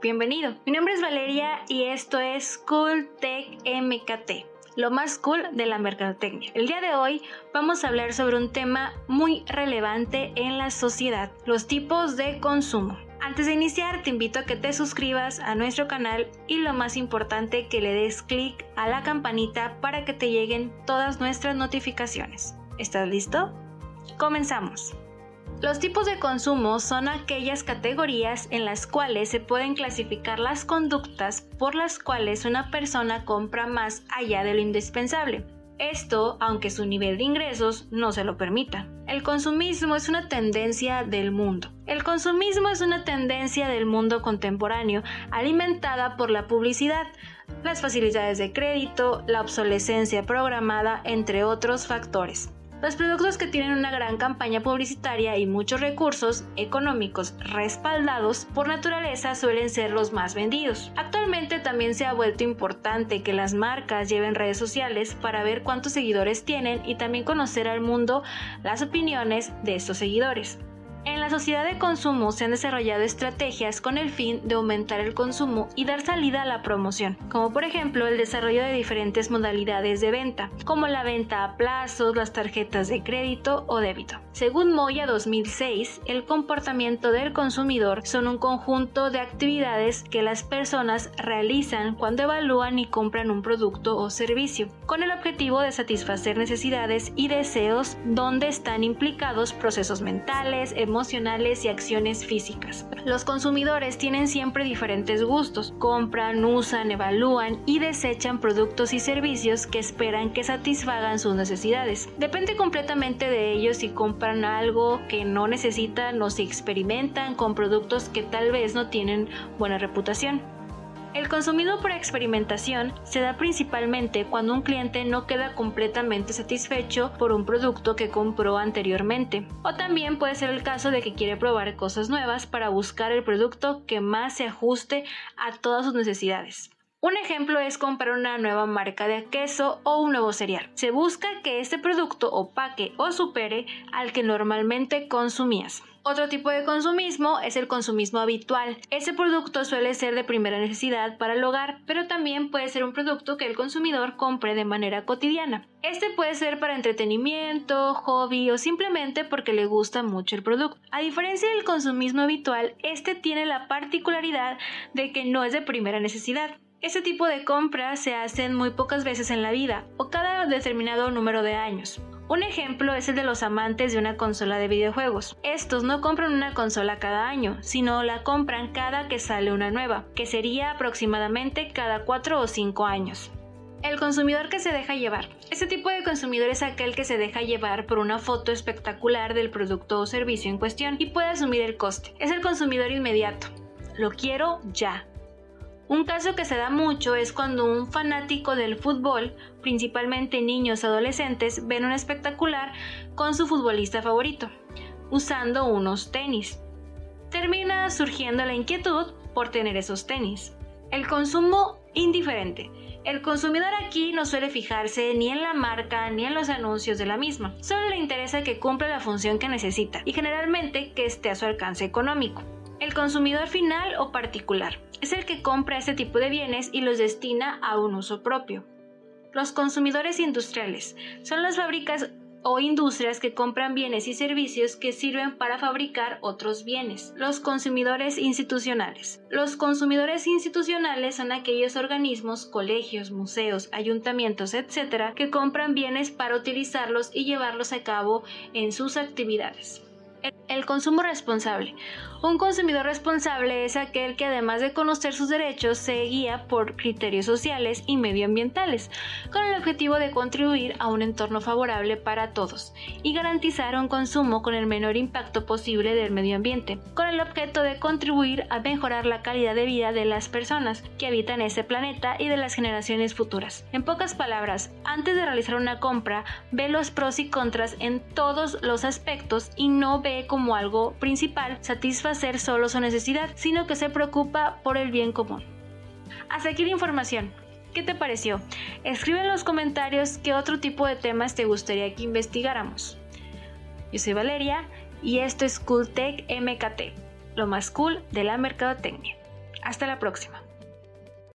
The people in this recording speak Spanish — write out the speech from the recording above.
bienvenido. Mi nombre es Valeria y esto es Cool Tech MKT lo más cool de la mercadotecnia. El día de hoy vamos a hablar sobre un tema muy relevante en la sociedad, los tipos de consumo. Antes de iniciar, te invito a que te suscribas a nuestro canal y lo más importante, que le des clic a la campanita para que te lleguen todas nuestras notificaciones. ¿Estás listo? Comenzamos. Los tipos de consumo son aquellas categorías en las cuales se pueden clasificar las conductas por las cuales una persona compra más allá de lo indispensable. Esto aunque su nivel de ingresos no se lo permita. El consumismo es una tendencia del mundo. El consumismo es una tendencia del mundo contemporáneo alimentada por la publicidad, las facilidades de crédito, la obsolescencia programada, entre otros factores. Los productos que tienen una gran campaña publicitaria y muchos recursos económicos respaldados por naturaleza suelen ser los más vendidos. Actualmente también se ha vuelto importante que las marcas lleven redes sociales para ver cuántos seguidores tienen y también conocer al mundo las opiniones de estos seguidores. En la sociedad de consumo se han desarrollado estrategias con el fin de aumentar el consumo y dar salida a la promoción, como por ejemplo el desarrollo de diferentes modalidades de venta, como la venta a plazos, las tarjetas de crédito o débito. Según Moya 2006, el comportamiento del consumidor son un conjunto de actividades que las personas realizan cuando evalúan y compran un producto o servicio, con el objetivo de satisfacer necesidades y deseos donde están implicados procesos mentales, emocionales y acciones físicas. Los consumidores tienen siempre diferentes gustos, compran, usan, evalúan y desechan productos y servicios que esperan que satisfagan sus necesidades. Depende completamente de ellos si compran algo que no necesitan o si experimentan con productos que tal vez no tienen buena reputación. El consumido por experimentación se da principalmente cuando un cliente no queda completamente satisfecho por un producto que compró anteriormente. O también puede ser el caso de que quiere probar cosas nuevas para buscar el producto que más se ajuste a todas sus necesidades. Un ejemplo es comprar una nueva marca de queso o un nuevo cereal. Se busca que este producto opaque o supere al que normalmente consumías. Otro tipo de consumismo es el consumismo habitual. Ese producto suele ser de primera necesidad para el hogar, pero también puede ser un producto que el consumidor compre de manera cotidiana. Este puede ser para entretenimiento, hobby o simplemente porque le gusta mucho el producto. A diferencia del consumismo habitual, este tiene la particularidad de que no es de primera necesidad. Este tipo de compras se hacen muy pocas veces en la vida o cada determinado número de años. Un ejemplo es el de los amantes de una consola de videojuegos. Estos no compran una consola cada año, sino la compran cada que sale una nueva, que sería aproximadamente cada 4 o 5 años. El consumidor que se deja llevar. Este tipo de consumidor es aquel que se deja llevar por una foto espectacular del producto o servicio en cuestión y puede asumir el coste. Es el consumidor inmediato. Lo quiero ya. Un caso que se da mucho es cuando un fanático del fútbol, principalmente niños adolescentes, ven un espectacular con su futbolista favorito, usando unos tenis. Termina surgiendo la inquietud por tener esos tenis. El consumo indiferente. El consumidor aquí no suele fijarse ni en la marca ni en los anuncios de la misma. Solo le interesa que cumpla la función que necesita y generalmente que esté a su alcance económico. El consumidor final o particular es el que compra este tipo de bienes y los destina a un uso propio. Los consumidores industriales son las fábricas o industrias que compran bienes y servicios que sirven para fabricar otros bienes. Los consumidores institucionales. Los consumidores institucionales son aquellos organismos, colegios, museos, ayuntamientos, etc., que compran bienes para utilizarlos y llevarlos a cabo en sus actividades. El consumo responsable. Un consumidor responsable es aquel que además de conocer sus derechos se guía por criterios sociales y medioambientales, con el objetivo de contribuir a un entorno favorable para todos y garantizar un consumo con el menor impacto posible del medio ambiente, con el objeto de contribuir a mejorar la calidad de vida de las personas que habitan ese planeta y de las generaciones futuras. En pocas palabras, antes de realizar una compra, ve los pros y contras en todos los aspectos y no ve como algo principal satisfacer solo su necesidad, sino que se preocupa por el bien común. Hasta aquí la información. ¿Qué te pareció? Escribe en los comentarios qué otro tipo de temas te gustaría que investigáramos. Yo soy Valeria y esto es CoolTech MKT, lo más cool de la mercadotecnia. Hasta la próxima.